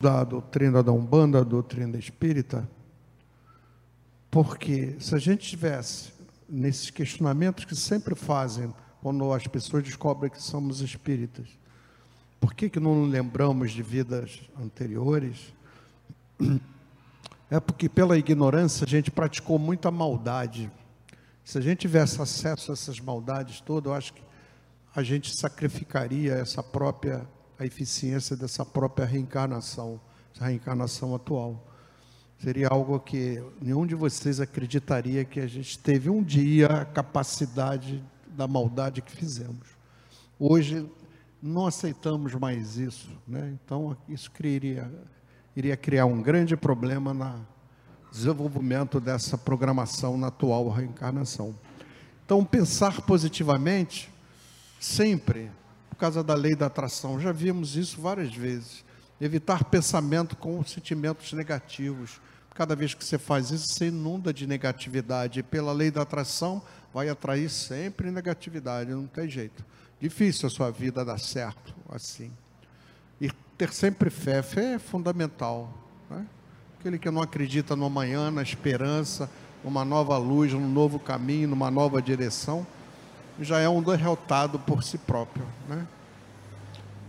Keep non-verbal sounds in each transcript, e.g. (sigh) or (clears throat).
da doutrina da Umbanda, da doutrina espírita, porque se a gente tivesse nesses questionamentos que sempre fazem quando as pessoas descobrem que somos espíritas, por que, que não lembramos de vidas anteriores? É porque pela ignorância a gente praticou muita maldade. Se a gente tivesse acesso a essas maldades todas, eu acho que a gente sacrificaria essa própria a eficiência dessa própria reencarnação, essa reencarnação atual. Seria algo que nenhum de vocês acreditaria que a gente teve um dia a capacidade da maldade que fizemos. Hoje não aceitamos mais isso, né? Então isso criaria, iria criar um grande problema no desenvolvimento dessa programação na atual reencarnação. Então pensar positivamente sempre causa da lei da atração. Já vimos isso várias vezes. Evitar pensamento com sentimentos negativos. Cada vez que você faz isso, você inunda de negatividade. E pela lei da atração, vai atrair sempre negatividade, não tem jeito. Difícil a sua vida dar certo assim. E ter sempre fé, fé é fundamental. Né? Aquele que não acredita no amanhã, na esperança, numa nova luz, num novo caminho, numa nova direção, já é um derrotado por si próprio. Né?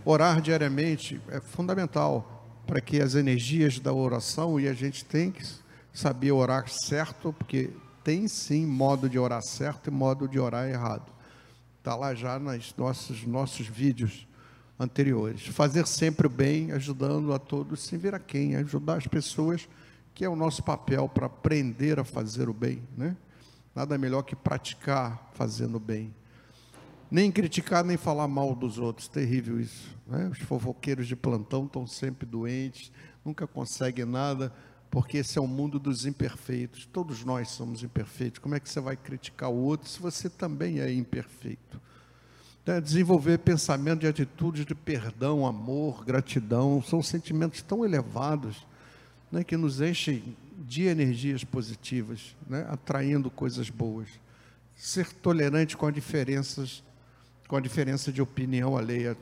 Orar diariamente é fundamental para que as energias da oração, e a gente tem que saber orar certo, porque tem sim modo de orar certo e modo de orar errado. Está lá já nos nossos, nossos vídeos anteriores. Fazer sempre o bem, ajudando a todos, sem ver a quem, ajudar as pessoas, que é o nosso papel para aprender a fazer o bem. Né? Nada melhor que praticar fazendo o bem nem criticar nem falar mal dos outros. Terrível isso. Né? Os fofoqueiros de plantão estão sempre doentes, nunca conseguem nada, porque esse é o mundo dos imperfeitos. Todos nós somos imperfeitos. Como é que você vai criticar o outro se você também é imperfeito? Então, desenvolver pensamento e atitudes de perdão, amor, gratidão, são sentimentos tão elevados né, que nos enchem de energias positivas, né, atraindo coisas boas. Ser tolerante com as diferenças com a diferença de opinião alheia.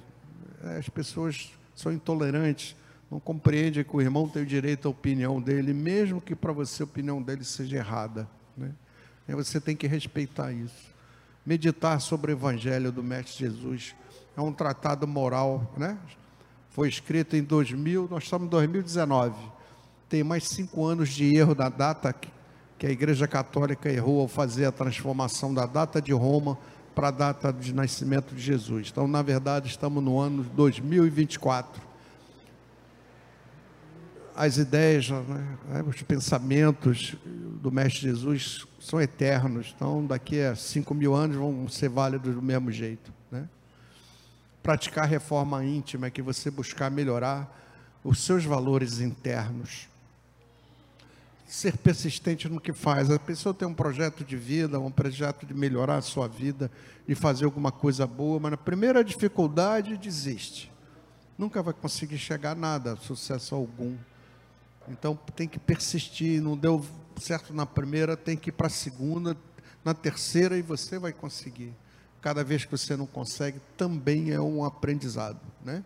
As pessoas são intolerantes, não compreendem que o irmão tem o direito à opinião dele, mesmo que para você a opinião dele seja errada. Né? E você tem que respeitar isso. Meditar sobre o Evangelho do Mestre Jesus é um tratado moral, né? Foi escrito em 2000, nós estamos em 2019. Tem mais cinco anos de erro da data que a Igreja Católica errou ao fazer a transformação da data de Roma para a data de nascimento de Jesus. Então, na verdade, estamos no ano 2024. As ideias, né, os pensamentos do Mestre Jesus são eternos. Então, daqui a 5 mil anos vão ser válidos do mesmo jeito. Né? Praticar reforma íntima é que você buscar melhorar os seus valores internos ser persistente no que faz. A pessoa tem um projeto de vida, um projeto de melhorar a sua vida, de fazer alguma coisa boa, mas na primeira dificuldade desiste. Nunca vai conseguir chegar a nada, sucesso algum. Então tem que persistir, não deu certo na primeira, tem que ir para a segunda, na terceira e você vai conseguir. Cada vez que você não consegue, também é um aprendizado, né?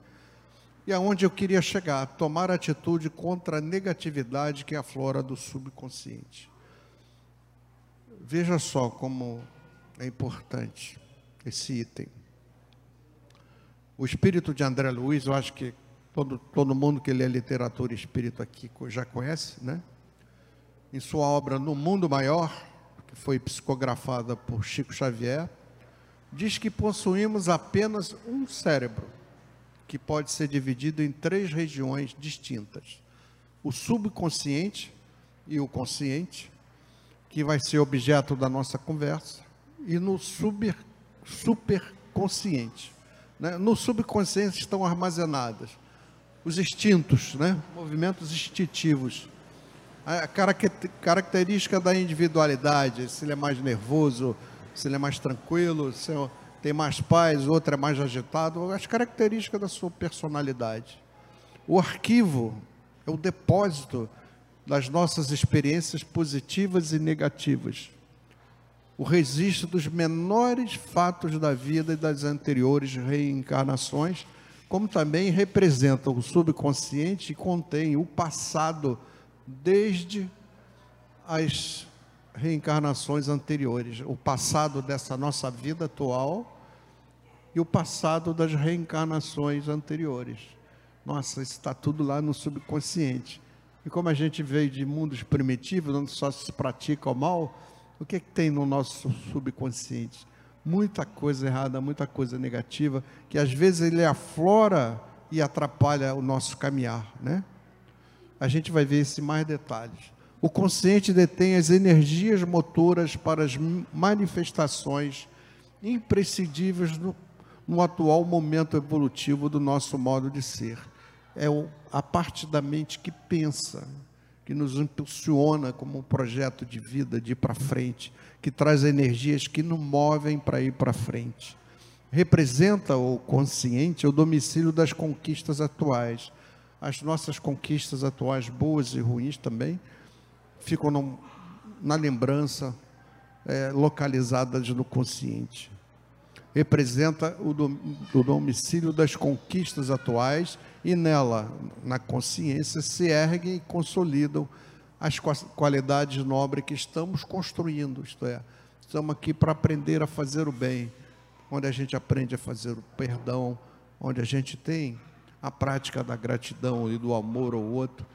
E aonde eu queria chegar, tomar atitude contra a negatividade que aflora do subconsciente. Veja só como é importante esse item. O espírito de André Luiz, eu acho que todo, todo mundo que lê literatura espírita aqui já conhece, né? Em sua obra No Mundo Maior, que foi psicografada por Chico Xavier, diz que possuímos apenas um cérebro que pode ser dividido em três regiões distintas: o subconsciente e o consciente, que vai ser objeto da nossa conversa, e no super, superconsciente. Né? No subconsciente estão armazenadas os instintos, né? movimentos instintivos, a característica da individualidade, se ele é mais nervoso, se ele é mais tranquilo, se é tem mais paz, outro é mais agitado, as características da sua personalidade. O arquivo é o depósito das nossas experiências positivas e negativas. O registro dos menores fatos da vida e das anteriores reencarnações, como também representa o subconsciente e contém o passado desde as reencarnações anteriores, o passado dessa nossa vida atual e o passado das reencarnações anteriores. Nossa, isso está tudo lá no subconsciente. E como a gente veio de mundos primitivos, onde só se pratica o mal, o que, é que tem no nosso subconsciente? Muita coisa errada, muita coisa negativa, que às vezes ele aflora e atrapalha o nosso caminhar, né? A gente vai ver isso em mais detalhes. O consciente detém as energias motoras para as manifestações imprescindíveis no, no atual momento evolutivo do nosso modo de ser. É a parte da mente que pensa, que nos impulsiona como um projeto de vida, de ir para frente, que traz energias que nos movem para ir para frente. Representa o consciente o domicílio das conquistas atuais. As nossas conquistas atuais, boas e ruins também, ficam no, na lembrança, é, localizadas no consciente. Representa o, o domicílio das conquistas atuais e nela, na consciência, se erguem e consolidam as qualidades nobres que estamos construindo, isto é, estamos aqui para aprender a fazer o bem, onde a gente aprende a fazer o perdão, onde a gente tem a prática da gratidão e do amor ao outro.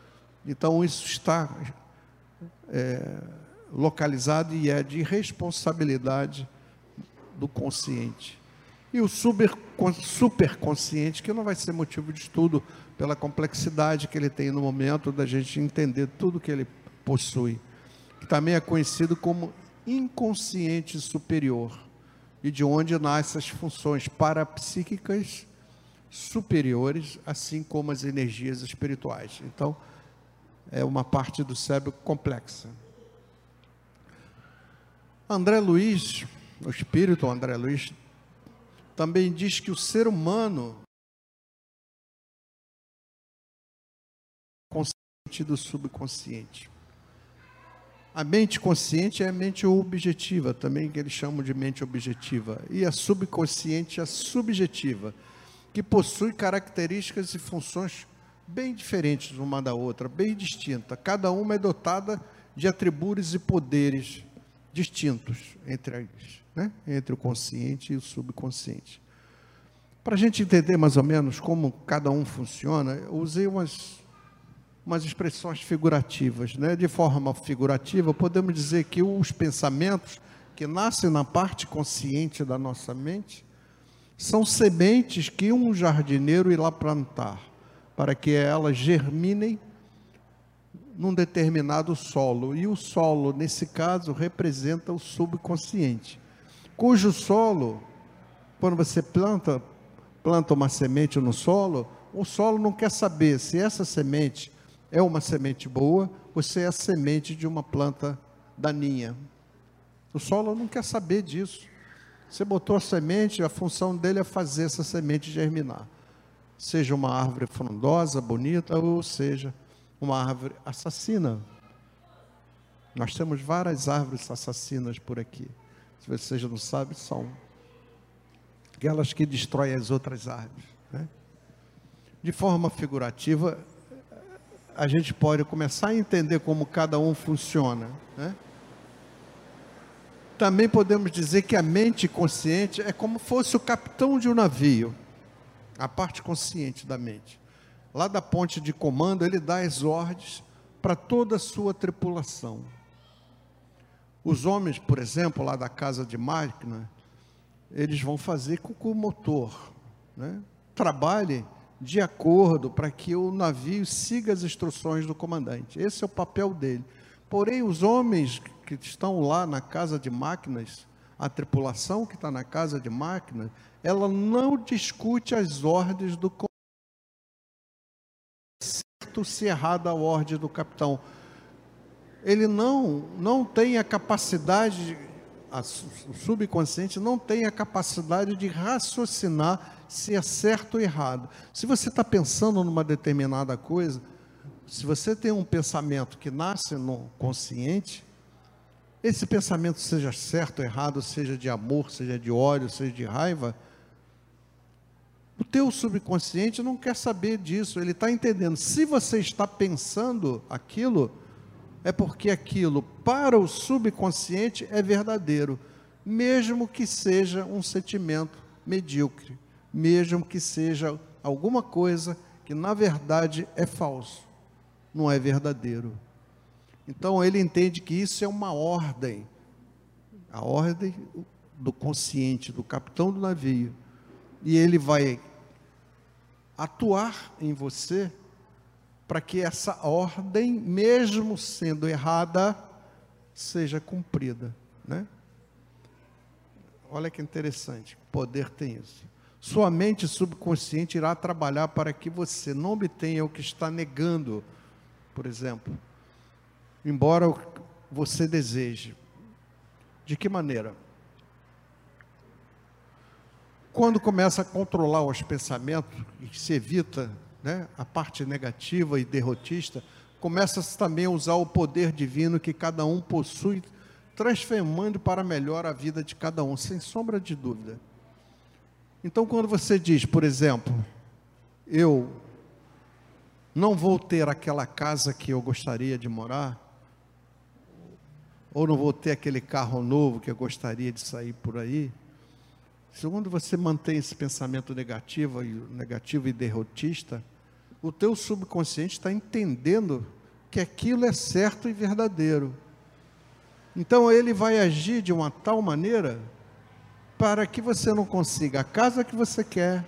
Então, isso está é, localizado e é de responsabilidade do consciente. E o super, superconsciente, que não vai ser motivo de estudo pela complexidade que ele tem no momento da gente entender tudo que ele possui, que também é conhecido como inconsciente superior, e de onde nascem as funções parapsíquicas superiores, assim como as energias espirituais. Então, é uma parte do cérebro complexa. André Luiz, o espírito André Luiz, também diz que o ser humano consciente do subconsciente. A mente consciente é a mente objetiva, também que eles chamam de mente objetiva, e a subconsciente é a subjetiva, que possui características e funções bem diferentes uma da outra, bem distinta. Cada uma é dotada de atributos e poderes distintos entre eles, né? entre o consciente e o subconsciente. Para a gente entender mais ou menos como cada um funciona, eu usei umas, umas expressões figurativas. Né? De forma figurativa, podemos dizer que os pensamentos que nascem na parte consciente da nossa mente são sementes que um jardineiro irá plantar para que elas germinem num determinado solo. E o solo, nesse caso, representa o subconsciente, cujo solo, quando você planta, planta uma semente no solo, o solo não quer saber se essa semente é uma semente boa ou se é a semente de uma planta daninha. O solo não quer saber disso. Você botou a semente, a função dele é fazer essa semente germinar seja uma árvore frondosa, bonita, ou seja uma árvore assassina. Nós temos várias árvores assassinas por aqui. Se você já não sabe, são aquelas que destroem as outras árvores. Né? De forma figurativa, a gente pode começar a entender como cada um funciona. Né? Também podemos dizer que a mente consciente é como fosse o capitão de um navio a parte consciente da mente. Lá da ponte de comando, ele dá as ordens para toda a sua tripulação. Os homens, por exemplo, lá da casa de máquina, eles vão fazer com o motor né, trabalhe de acordo para que o navio siga as instruções do comandante. Esse é o papel dele. Porém, os homens que estão lá na casa de máquinas, a tripulação que está na casa de máquinas, ela não discute as ordens do certo se errada a ordem do capitão. Ele não não tem a capacidade a, o subconsciente não tem a capacidade de raciocinar se é certo ou errado. Se você está pensando numa determinada coisa, se você tem um pensamento que nasce no consciente, esse pensamento seja certo ou errado, seja de amor, seja de ódio, seja de raiva, O teu subconsciente não quer saber disso, ele está entendendo. Se você está pensando aquilo, é porque aquilo para o subconsciente é verdadeiro, mesmo que seja um sentimento medíocre, mesmo que seja alguma coisa que na verdade é falso, não é verdadeiro. Então ele entende que isso é uma ordem, a ordem do consciente, do capitão do navio, e ele vai atuar em você para que essa ordem, mesmo sendo errada, seja cumprida, né? Olha que interessante, poder tem isso. Sua mente subconsciente irá trabalhar para que você não obtenha o que está negando, por exemplo, embora você deseje. De que maneira? Quando começa a controlar os pensamentos e se evita né, a parte negativa e derrotista, começa-se também a usar o poder divino que cada um possui, transformando para melhor a vida de cada um, sem sombra de dúvida. Então, quando você diz, por exemplo, eu não vou ter aquela casa que eu gostaria de morar, ou não vou ter aquele carro novo que eu gostaria de sair por aí, Segundo você mantém esse pensamento negativo negativo e derrotista, o teu subconsciente está entendendo que aquilo é certo e verdadeiro. Então ele vai agir de uma tal maneira para que você não consiga a casa que você quer,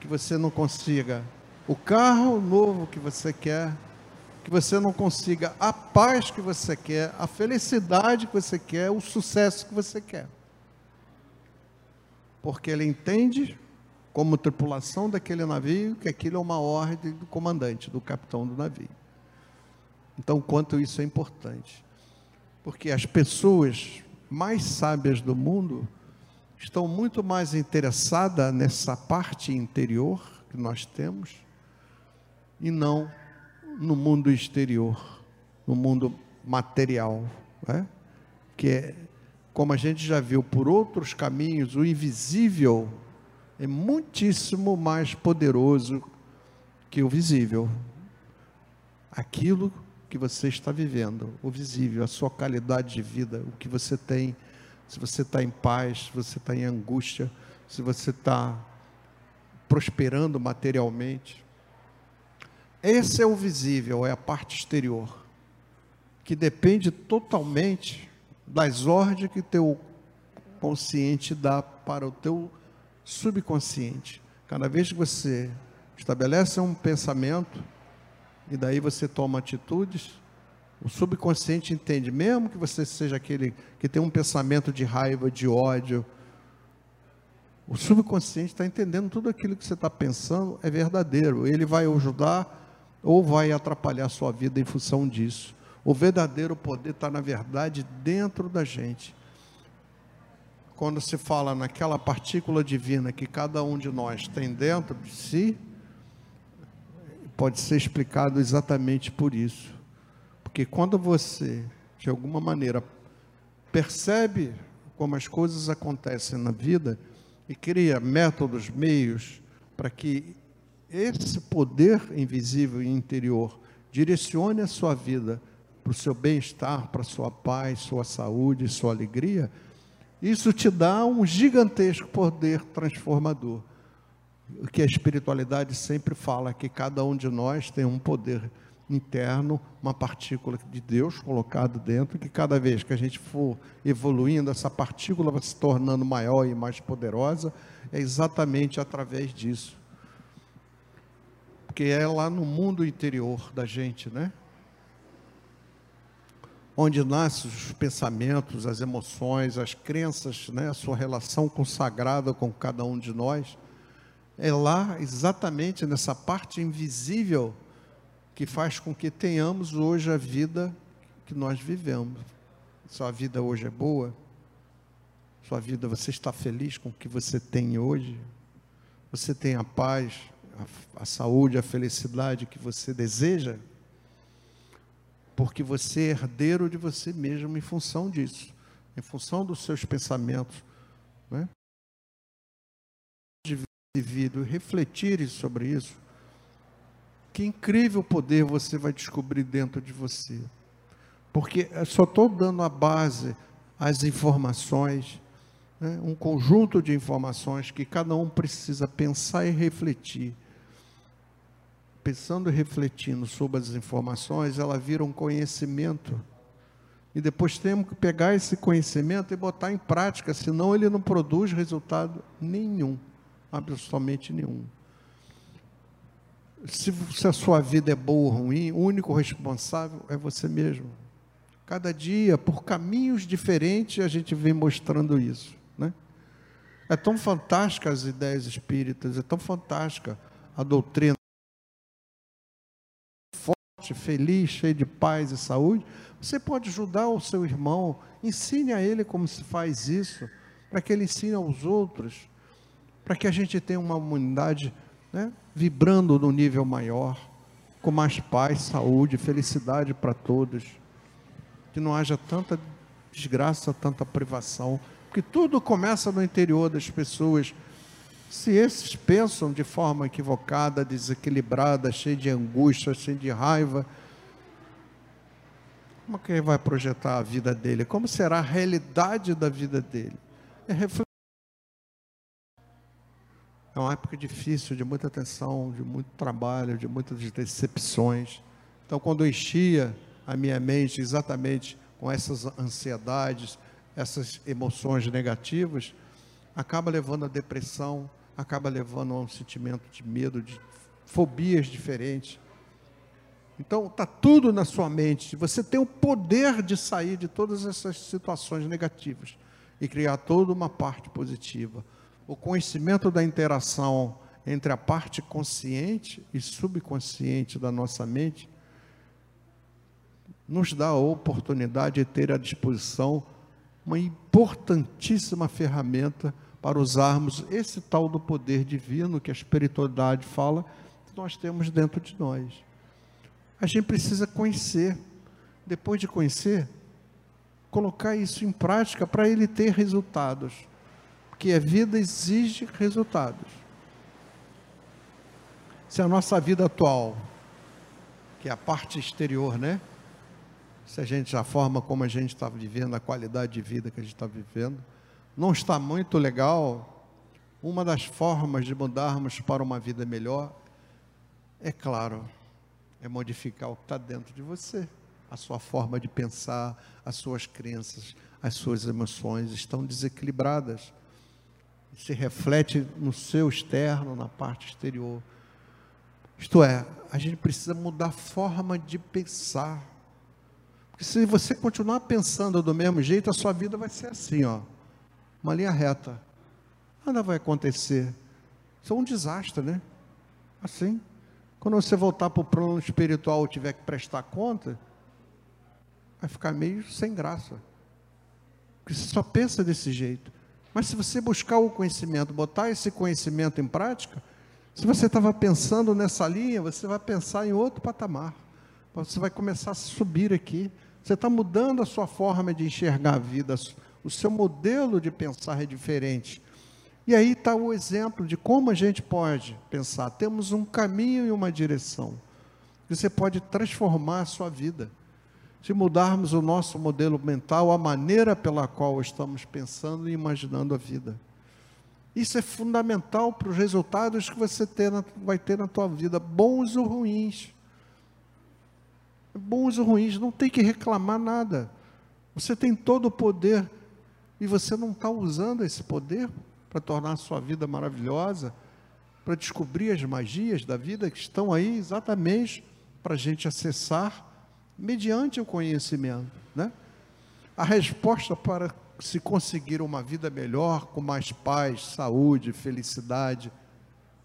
que você não consiga o carro novo que você quer, que você não consiga a paz que você quer, a felicidade que você quer, o sucesso que você quer porque ele entende, como tripulação daquele navio, que aquilo é uma ordem do comandante, do capitão do navio. Então, quanto isso é importante. Porque as pessoas mais sábias do mundo estão muito mais interessadas nessa parte interior que nós temos e não no mundo exterior, no mundo material, né? que é como a gente já viu por outros caminhos, o invisível é muitíssimo mais poderoso que o visível. Aquilo que você está vivendo, o visível, a sua qualidade de vida, o que você tem, se você está em paz, se você está em angústia, se você está prosperando materialmente. Esse é o visível, é a parte exterior, que depende totalmente das ordens que teu consciente dá para o teu subconsciente. Cada vez que você estabelece um pensamento e daí você toma atitudes, o subconsciente entende, mesmo que você seja aquele que tem um pensamento de raiva, de ódio, o subconsciente está entendendo tudo aquilo que você está pensando é verdadeiro. Ele vai ajudar ou vai atrapalhar a sua vida em função disso. O verdadeiro poder está, na verdade, dentro da gente. Quando se fala naquela partícula divina que cada um de nós tem dentro de si, pode ser explicado exatamente por isso. Porque quando você, de alguma maneira, percebe como as coisas acontecem na vida e cria métodos, meios para que esse poder invisível e interior direcione a sua vida para o seu bem-estar, para a sua paz, sua saúde, sua alegria, isso te dá um gigantesco poder transformador. O que a espiritualidade sempre fala, que cada um de nós tem um poder interno, uma partícula de Deus colocado dentro, que cada vez que a gente for evoluindo, essa partícula vai se tornando maior e mais poderosa, é exatamente através disso. Porque é lá no mundo interior da gente, né? Onde nascem os pensamentos, as emoções, as crenças, né, a sua relação consagrada com cada um de nós, é lá exatamente nessa parte invisível que faz com que tenhamos hoje a vida que nós vivemos. Sua vida hoje é boa? Sua vida, você está feliz com o que você tem hoje? Você tem a paz, a, a saúde, a felicidade que você deseja? Porque você é herdeiro de você mesmo em função disso, em função dos seus pensamentos. Né? vivido e refletirem sobre isso, que incrível poder você vai descobrir dentro de você. Porque só estou dando a base, as informações, né? um conjunto de informações que cada um precisa pensar e refletir. Pensando e refletindo sobre as informações, ela vira um conhecimento. E depois temos que pegar esse conhecimento e botar em prática, senão ele não produz resultado nenhum, absolutamente nenhum. Se, se a sua vida é boa ou ruim, o único responsável é você mesmo. Cada dia, por caminhos diferentes, a gente vem mostrando isso. Né? É tão fantástica as ideias espíritas, é tão fantástica a doutrina. Forte, feliz, cheio de paz e saúde. Você pode ajudar o seu irmão, ensine a ele como se faz isso, para que ele ensine aos outros, para que a gente tenha uma humanidade né, vibrando no nível maior, com mais paz, saúde, felicidade para todos. Que não haja tanta desgraça, tanta privação, porque tudo começa no interior das pessoas. Se esses pensam de forma equivocada, desequilibrada, cheia de angústia, cheia de raiva, como que ele vai projetar a vida dele? Como será a realidade da vida dele? É refletir é uma época difícil, de muita tensão, de muito trabalho, de muitas decepções. Então, quando eu enchia a minha mente exatamente com essas ansiedades, essas emoções negativas, acaba levando a depressão, acaba levando a um sentimento de medo, de fobias diferentes. Então, está tudo na sua mente. Você tem o poder de sair de todas essas situações negativas e criar toda uma parte positiva o conhecimento da interação entre a parte consciente e subconsciente da nossa mente nos dá a oportunidade de ter à disposição uma importantíssima ferramenta para usarmos esse tal do poder divino que a espiritualidade fala que nós temos dentro de nós. A gente precisa conhecer. Depois de conhecer, colocar isso em prática para ele ter resultados que a vida exige resultados. Se a nossa vida atual, que é a parte exterior, né? Se a gente, a forma como a gente está vivendo, a qualidade de vida que a gente está vivendo, não está muito legal, uma das formas de mudarmos para uma vida melhor, é claro, é modificar o que está dentro de você. A sua forma de pensar, as suas crenças, as suas emoções estão desequilibradas se reflete no seu externo, na parte exterior. Isto é, a gente precisa mudar a forma de pensar. Porque se você continuar pensando do mesmo jeito, a sua vida vai ser assim, ó, uma linha reta. Nada vai acontecer. Isso é um desastre, né? Assim. Quando você voltar para o plano espiritual e tiver que prestar conta, vai ficar meio sem graça. Porque você só pensa desse jeito. Mas se você buscar o conhecimento, botar esse conhecimento em prática, se você estava pensando nessa linha, você vai pensar em outro patamar. Você vai começar a subir aqui. Você está mudando a sua forma de enxergar a vida, o seu modelo de pensar é diferente. E aí está o exemplo de como a gente pode pensar. Temos um caminho e uma direção. Você pode transformar a sua vida se mudarmos o nosso modelo mental, a maneira pela qual estamos pensando e imaginando a vida. Isso é fundamental para os resultados que você ter na, vai ter na tua vida, bons ou ruins. Bons ou ruins, não tem que reclamar nada. Você tem todo o poder e você não está usando esse poder para tornar a sua vida maravilhosa, para descobrir as magias da vida que estão aí exatamente para a gente acessar mediante o conhecimento. Né? A resposta para se conseguir uma vida melhor, com mais paz, saúde, felicidade,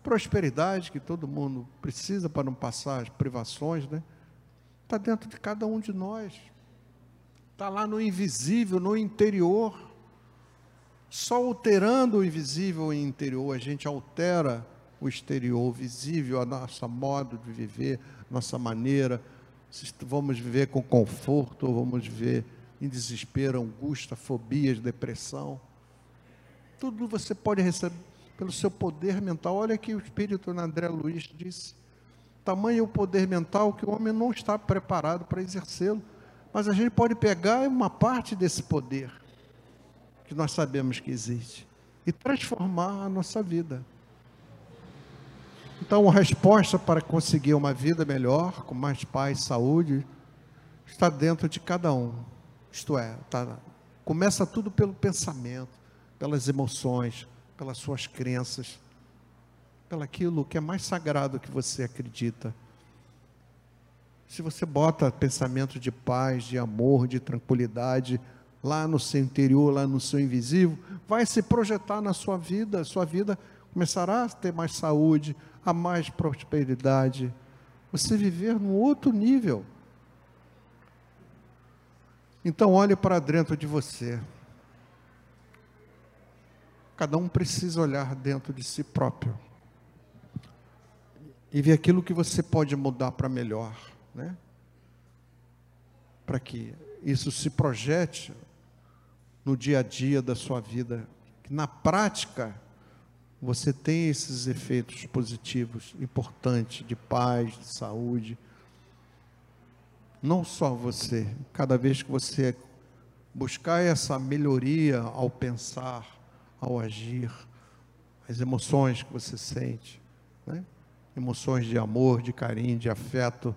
prosperidade, que todo mundo precisa para não passar as privações, né? Está dentro de cada um de nós. Está lá no invisível, no interior. Só alterando o invisível e interior, a gente altera o exterior, o visível, a nossa modo de viver, nossa maneira, vamos viver com conforto vamos viver em desespero, angústia, fobias, depressão. Tudo você pode receber, pelo seu poder mental. Olha que o espírito André Luiz disse. Tamanho o poder mental que o homem não está preparado para exercê-lo. Mas a gente pode pegar uma parte desse poder que nós sabemos que existe e transformar a nossa vida. Então, a resposta para conseguir uma vida melhor, com mais paz, saúde, está dentro de cada um. Isto é, tá, começa tudo pelo pensamento, pelas emoções, pelas suas crenças, pelo aquilo que é mais sagrado que você acredita. Se você bota pensamento de paz, de amor, de tranquilidade lá no seu interior, lá no seu invisível, vai se projetar na sua vida, sua vida começará a ter mais saúde, a mais prosperidade, você viver num outro nível. Então olhe para dentro de você. Cada um precisa olhar dentro de si próprio e ver aquilo que você pode mudar para melhor, né? Para que isso se projete no dia a dia da sua vida, que na prática você tem esses efeitos positivos importantes de paz, de saúde. Não só você, cada vez que você buscar essa melhoria ao pensar, ao agir, as emoções que você sente, né? emoções de amor, de carinho, de afeto,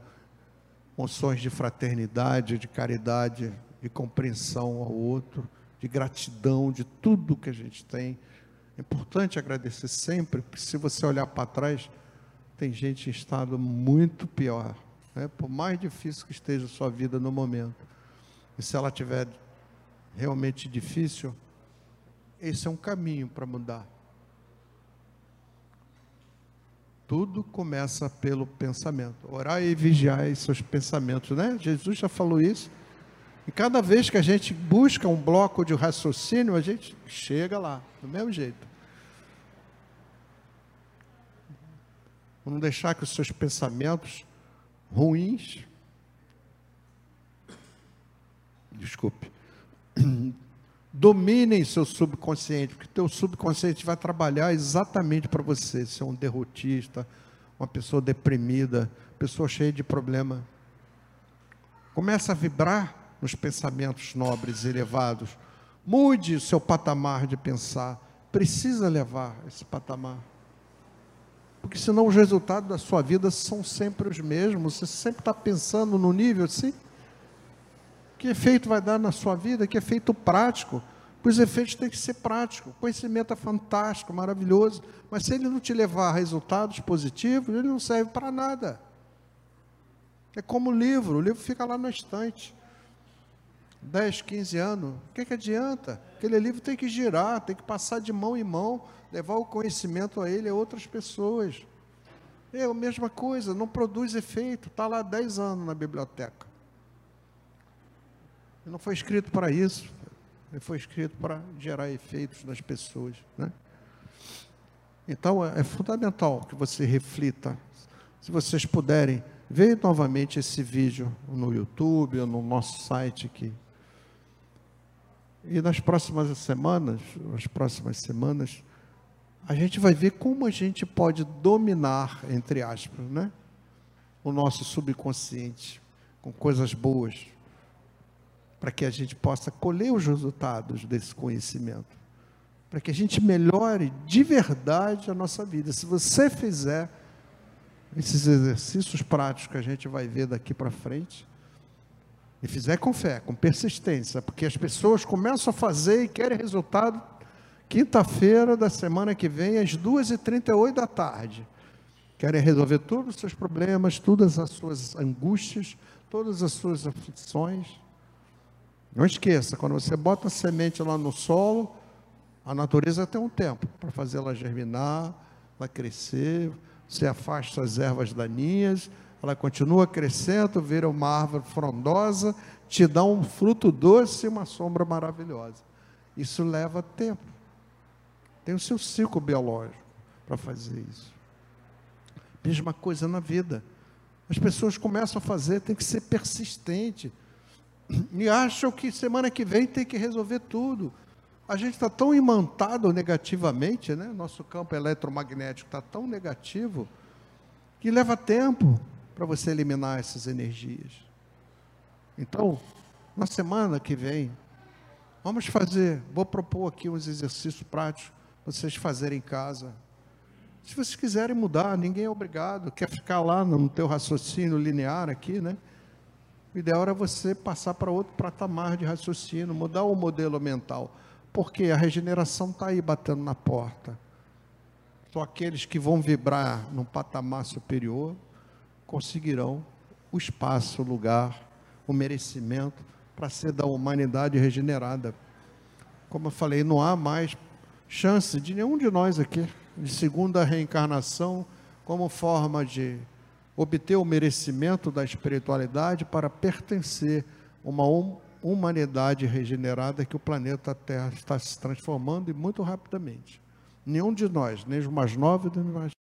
emoções de fraternidade, de caridade, de compreensão ao outro, de gratidão, de tudo que a gente tem é importante agradecer sempre, porque se você olhar para trás, tem gente em estado muito pior, né? por mais difícil que esteja a sua vida no momento. E se ela tiver realmente difícil, esse é um caminho para mudar. Tudo começa pelo pensamento. Orar e vigiar seus pensamentos, né? Jesus já falou isso. E cada vez que a gente busca um bloco de raciocínio, a gente chega lá, do mesmo jeito. Não deixar que os seus pensamentos ruins, desculpe, (clears throat) dominem seu subconsciente, porque teu subconsciente vai trabalhar exatamente para você, ser um derrotista, uma pessoa deprimida, pessoa cheia de problema. Começa a vibrar nos pensamentos nobres e elevados. Mude o seu patamar de pensar. Precisa levar esse patamar. Porque senão os resultados da sua vida são sempre os mesmos. Você sempre está pensando no nível assim. Que efeito vai dar na sua vida? Que efeito prático? Os efeitos têm que ser práticos. O conhecimento é fantástico, maravilhoso. Mas se ele não te levar a resultados positivos, ele não serve para nada. É como o livro, o livro fica lá na estante. 10, 15 anos, o que, que adianta? Aquele livro tem que girar, tem que passar de mão em mão, levar o conhecimento a ele a outras pessoas. É a mesma coisa, não produz efeito, está lá 10 anos na biblioteca. Ele não foi escrito para isso, ele foi escrito para gerar efeitos nas pessoas. Né? Então é, é fundamental que você reflita. Se vocês puderem, ver novamente esse vídeo no YouTube ou no nosso site aqui. E nas próximas semanas, nas próximas semanas, a gente vai ver como a gente pode dominar, entre aspas, né? o nosso subconsciente com coisas boas, para que a gente possa colher os resultados desse conhecimento, para que a gente melhore de verdade a nossa vida. Se você fizer esses exercícios práticos que a gente vai ver daqui para frente, e fizer com fé, com persistência, porque as pessoas começam a fazer e querem resultado quinta-feira da semana que vem, às 2h38 da tarde. Querem resolver todos os seus problemas, todas as suas angústias, todas as suas aflições. Não esqueça, quando você bota a semente lá no solo, a natureza tem um tempo para fazer ela germinar, ela crescer, você afasta as ervas daninhas, ela continua crescendo, vira uma árvore frondosa, te dá um fruto doce e uma sombra maravilhosa. Isso leva tempo. Tem o seu ciclo biológico para fazer isso. Mesma coisa na vida. As pessoas começam a fazer, tem que ser persistente. E acham que semana que vem tem que resolver tudo. A gente está tão imantado negativamente, né? Nosso campo eletromagnético está tão negativo que leva tempo para você eliminar essas energias. Então, na semana que vem, vamos fazer, vou propor aqui uns exercícios práticos para vocês fazerem em casa. Se vocês quiserem mudar, ninguém é obrigado. Quer ficar lá no teu raciocínio linear aqui, né? O ideal era você passar para outro patamar de raciocínio, mudar o modelo mental. Porque a regeneração está aí batendo na porta. Só aqueles que vão vibrar num patamar superior conseguirão o espaço, o lugar, o merecimento para ser da humanidade regenerada. Como eu falei, não há mais chance de nenhum de nós aqui de segunda reencarnação como forma de obter o merecimento da espiritualidade para pertencer a uma hum, humanidade regenerada que o planeta Terra está se transformando e muito rapidamente. Nenhum de nós, nem os mais novos, nem os mais